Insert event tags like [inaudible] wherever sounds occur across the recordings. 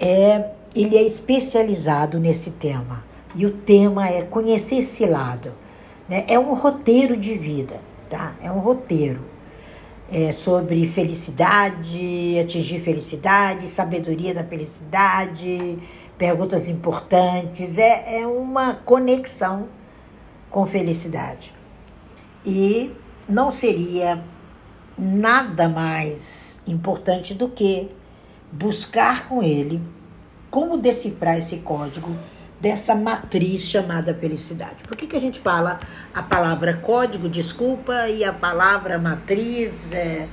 é, ele é especializado nesse tema. E o tema é conhecer esse lado. Né? É um roteiro de vida, tá? É um roteiro é, sobre felicidade, atingir felicidade, sabedoria da felicidade, perguntas importantes. É, é uma conexão com felicidade. E não seria nada mais importante do que buscar com ele como decifrar esse código dessa matriz chamada felicidade. Por que, que a gente fala a palavra código, desculpa, e a palavra matriz é,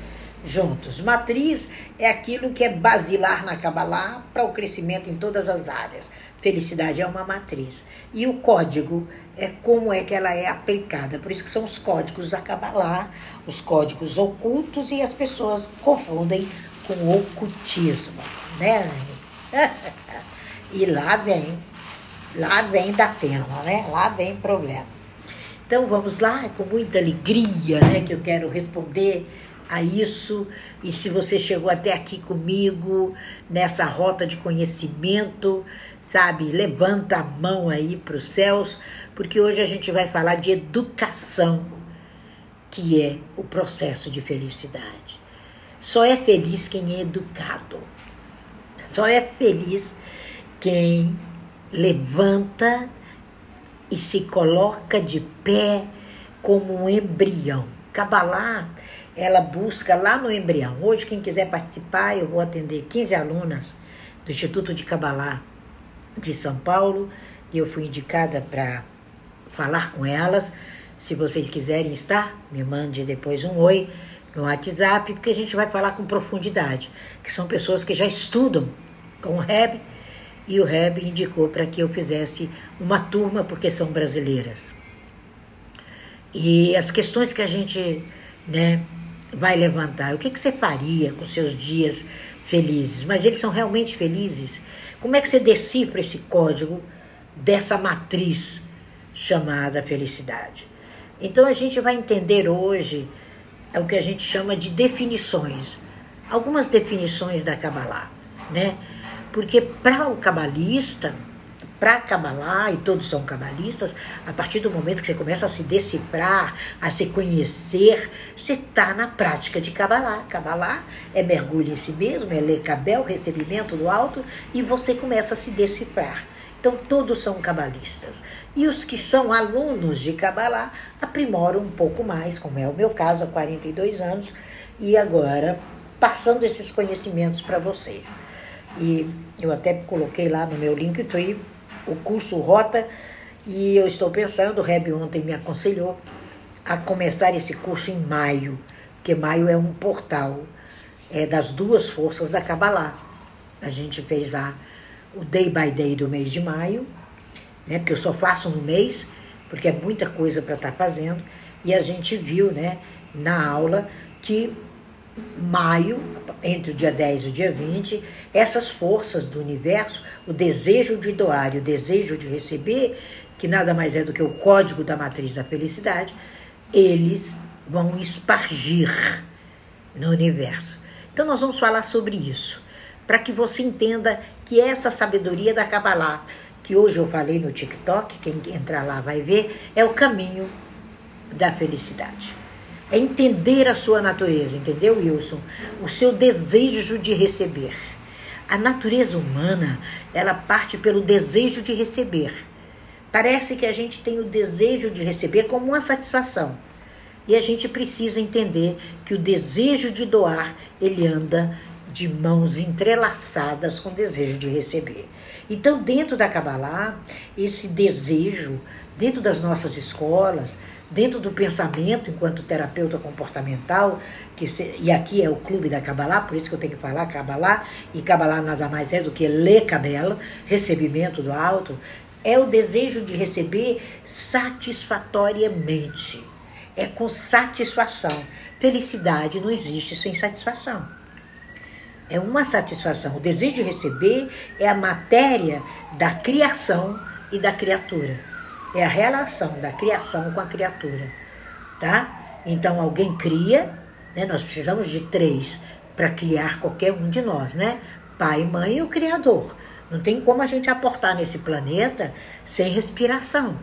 juntos? Matriz é aquilo que é basilar na Kabbalah para o crescimento em todas as áreas. Felicidade é uma matriz. E o código é como é que ela é aplicada. Por isso que são os códigos da Kabbalah, os códigos ocultos, e as pessoas confundem com ocultismo, né, [laughs] e lá vem Lá vem da tema, né? Lá vem problema. Então vamos lá, é com muita alegria, né, que eu quero responder a isso. E se você chegou até aqui comigo nessa rota de conhecimento, sabe, levanta a mão aí para os céus, porque hoje a gente vai falar de educação, que é o processo de felicidade. Só é feliz quem é educado. Só é feliz quem levanta e se coloca de pé como um embrião. Kabbalah, ela busca lá no embrião. Hoje, quem quiser participar, eu vou atender 15 alunas do Instituto de Kabbalah de São Paulo e eu fui indicada para falar com elas. Se vocês quiserem estar, me mande depois um oi no WhatsApp, porque a gente vai falar com profundidade, que são pessoas que já estudam com o Reb e o Reb indicou para que eu fizesse uma turma, porque são brasileiras. E as questões que a gente né, vai levantar, o que, que você faria com seus dias felizes? Mas eles são realmente felizes? Como é que você decifra esse código dessa matriz chamada felicidade? Então a gente vai entender hoje é o que a gente chama de definições. Algumas definições da Kabbalah, né? Porque para o cabalista, para cabalar, e todos são cabalistas, a partir do momento que você começa a se decifrar, a se conhecer, você está na prática de cabalar. Cabalar é mergulho em si mesmo, é ler cabel, recebimento do alto, e você começa a se decifrar. Então, todos são cabalistas. E os que são alunos de Kabbalah aprimoram um pouco mais, como é o meu caso, há 42 anos, e agora passando esses conhecimentos para vocês. E eu até coloquei lá no meu Linktree o curso Rota e eu estou pensando, o Reb ontem me aconselhou a começar esse curso em maio, que maio é um portal é, das duas forças da Kabbalah. A gente fez lá o Day by Day do mês de maio, né, porque eu só faço no mês, porque é muita coisa para estar tá fazendo, e a gente viu né, na aula que maio, entre o dia 10 e o dia 20, essas forças do universo, o desejo de doar e o desejo de receber, que nada mais é do que o código da matriz da felicidade, eles vão espargir no universo. Então nós vamos falar sobre isso, para que você entenda que essa sabedoria da Kabbalah, que hoje eu falei no TikTok, quem entrar lá vai ver, é o caminho da felicidade. É entender a sua natureza, entendeu, Wilson? O seu desejo de receber. A natureza humana, ela parte pelo desejo de receber. Parece que a gente tem o desejo de receber como uma satisfação. E a gente precisa entender que o desejo de doar, ele anda de mãos entrelaçadas com desejo de receber. Então, dentro da Kabbalah, esse desejo, dentro das nossas escolas, dentro do pensamento, enquanto terapeuta comportamental, que se, e aqui é o clube da Kabbalah, por isso que eu tenho que falar Kabbalah, e Kabbalah nada mais é do que ler cabelo, recebimento do alto, é o desejo de receber satisfatoriamente. É com satisfação. Felicidade não existe sem satisfação. É uma satisfação. O desejo de receber é a matéria da criação e da criatura é a relação da criação com a criatura, tá? Então alguém cria, né? Nós precisamos de três para criar qualquer um de nós, né? pai, mãe e o Criador. Não tem como a gente aportar nesse planeta sem respiração.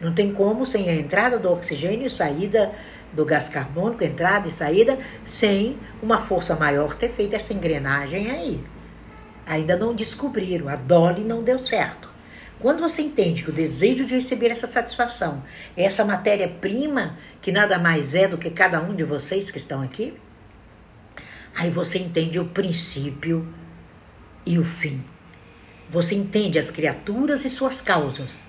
Não tem como sem a entrada do oxigênio e saída do gás carbônico, entrada e saída, sem uma força maior ter feito essa engrenagem aí. Ainda não descobriram, a Dolly não deu certo. Quando você entende que o desejo de receber essa satisfação é essa matéria-prima, que nada mais é do que cada um de vocês que estão aqui, aí você entende o princípio e o fim. Você entende as criaturas e suas causas.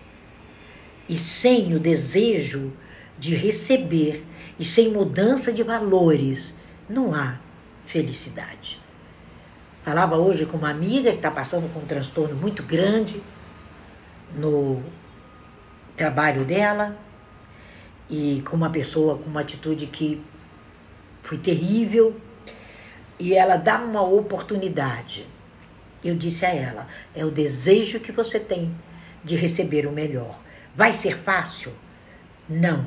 E sem o desejo de receber e sem mudança de valores, não há felicidade. Falava hoje com uma amiga que está passando com um transtorno muito grande no trabalho dela e com uma pessoa com uma atitude que foi terrível e ela dá uma oportunidade. Eu disse a ela: é o desejo que você tem de receber o melhor. Vai ser fácil? Não.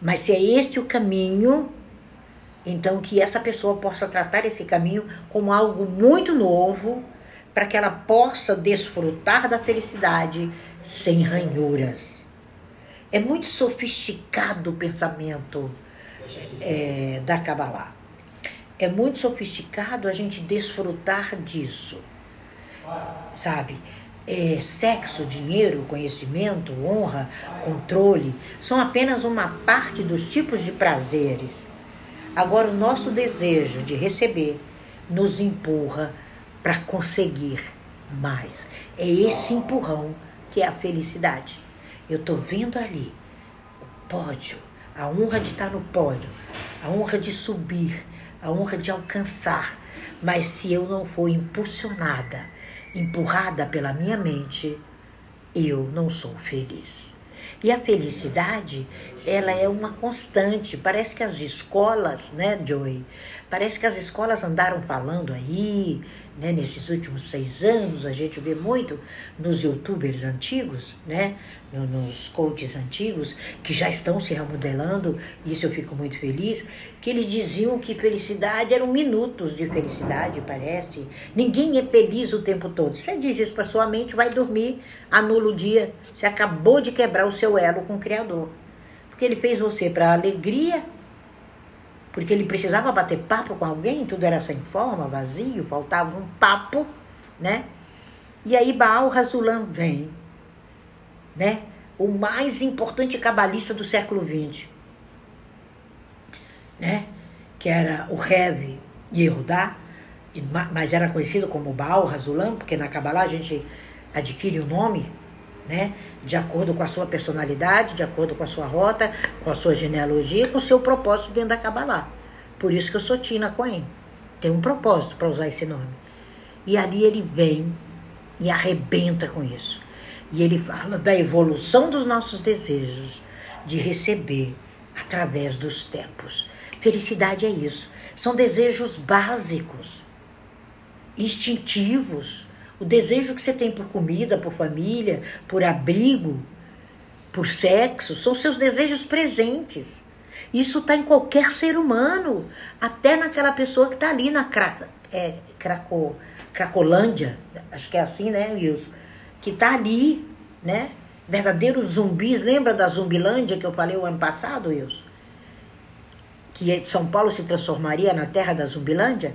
Mas se é este o caminho, então que essa pessoa possa tratar esse caminho como algo muito novo para que ela possa desfrutar da felicidade sem ranhuras. É muito sofisticado o pensamento é, da Kabbalah. É muito sofisticado a gente desfrutar disso. Sabe? É, sexo, dinheiro, conhecimento, honra, controle são apenas uma parte dos tipos de prazeres. Agora, o nosso desejo de receber nos empurra para conseguir mais. É esse empurrão que é a felicidade. Eu estou vendo ali o pódio, a honra de estar no pódio, a honra de subir, a honra de alcançar. Mas se eu não for impulsionada, empurrada pela minha mente, eu não sou feliz. E a felicidade, ela é uma constante. Parece que as escolas, né, Joey? Parece que as escolas andaram falando aí, né, nesses últimos seis anos, a gente vê muito nos youtubers antigos, né, nos coaches antigos, que já estão se remodelando, isso eu fico muito feliz, que eles diziam que felicidade eram minutos de felicidade, parece. Ninguém é feliz o tempo todo. Você diz isso para sua mente, vai dormir, anula o dia. Você acabou de quebrar o seu elo com o Criador. Porque ele fez você para alegria porque ele precisava bater papo com alguém, tudo era sem forma, vazio, faltava um papo, né? E aí Baal Razulam vem, né? O mais importante cabalista do século XX, né? Que era o Rev Yehudá, mas era conhecido como Baal Razulam, porque na Kabbalah a gente adquire o nome, né? De acordo com a sua personalidade, de acordo com a sua rota, com a sua genealogia, com o seu propósito dentro da Kabbalah. Por isso que eu sou Tina Cohen. Tem um propósito para usar esse nome. E ali ele vem e arrebenta com isso. E ele fala da evolução dos nossos desejos de receber através dos tempos. Felicidade é isso. São desejos básicos, instintivos o desejo que você tem por comida, por família, por abrigo, por sexo, são seus desejos presentes. Isso está em qualquer ser humano, até naquela pessoa que está ali na cra é, Craco, Cracolândia, acho que é assim, né, Wilson? Que está ali, né? Verdadeiros zumbis. Lembra da Zumbilândia que eu falei o ano passado, Wilson? Que São Paulo se transformaria na terra da Zumbilândia?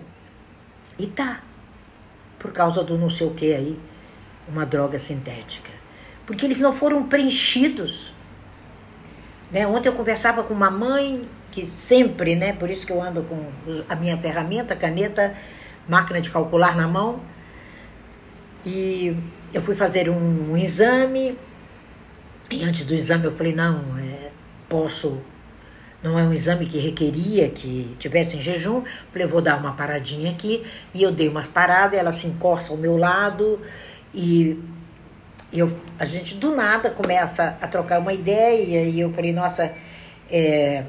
E tá por causa do não sei o que aí, uma droga sintética. Porque eles não foram preenchidos. Né? Ontem eu conversava com uma mãe que sempre, né, por isso que eu ando com a minha ferramenta, caneta, máquina de calcular na mão. E eu fui fazer um, um exame. E antes do exame eu falei, não, é, posso não é um exame que requeria que tivesse em jejum. Falei, vou dar uma paradinha aqui. E eu dei uma parada, ela se encosta ao meu lado e eu, a gente do nada começa a trocar uma ideia. E eu falei, nossa, é,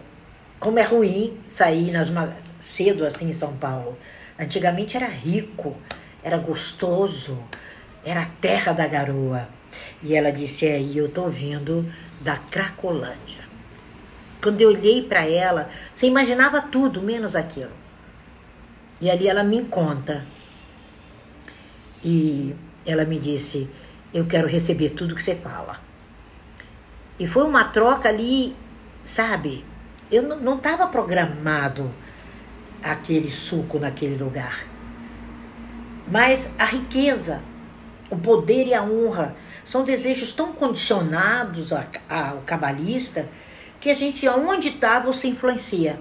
como é ruim sair nas, cedo assim em São Paulo. Antigamente era rico, era gostoso, era a terra da garoa. E ela disse, é, e eu tô vindo da Cracolândia. Quando eu olhei para ela, você imaginava tudo, menos aquilo. E ali ela me conta E ela me disse: Eu quero receber tudo que você fala. E foi uma troca ali, sabe? Eu não estava programado aquele suco naquele lugar. Mas a riqueza, o poder e a honra são desejos tão condicionados ao cabalista que a gente, aonde está, você influencia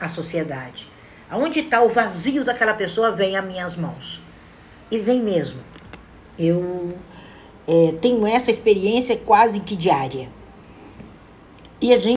a sociedade. Aonde está o vazio daquela pessoa, vem às minhas mãos. E vem mesmo. Eu é, tenho essa experiência quase que diária. E a gente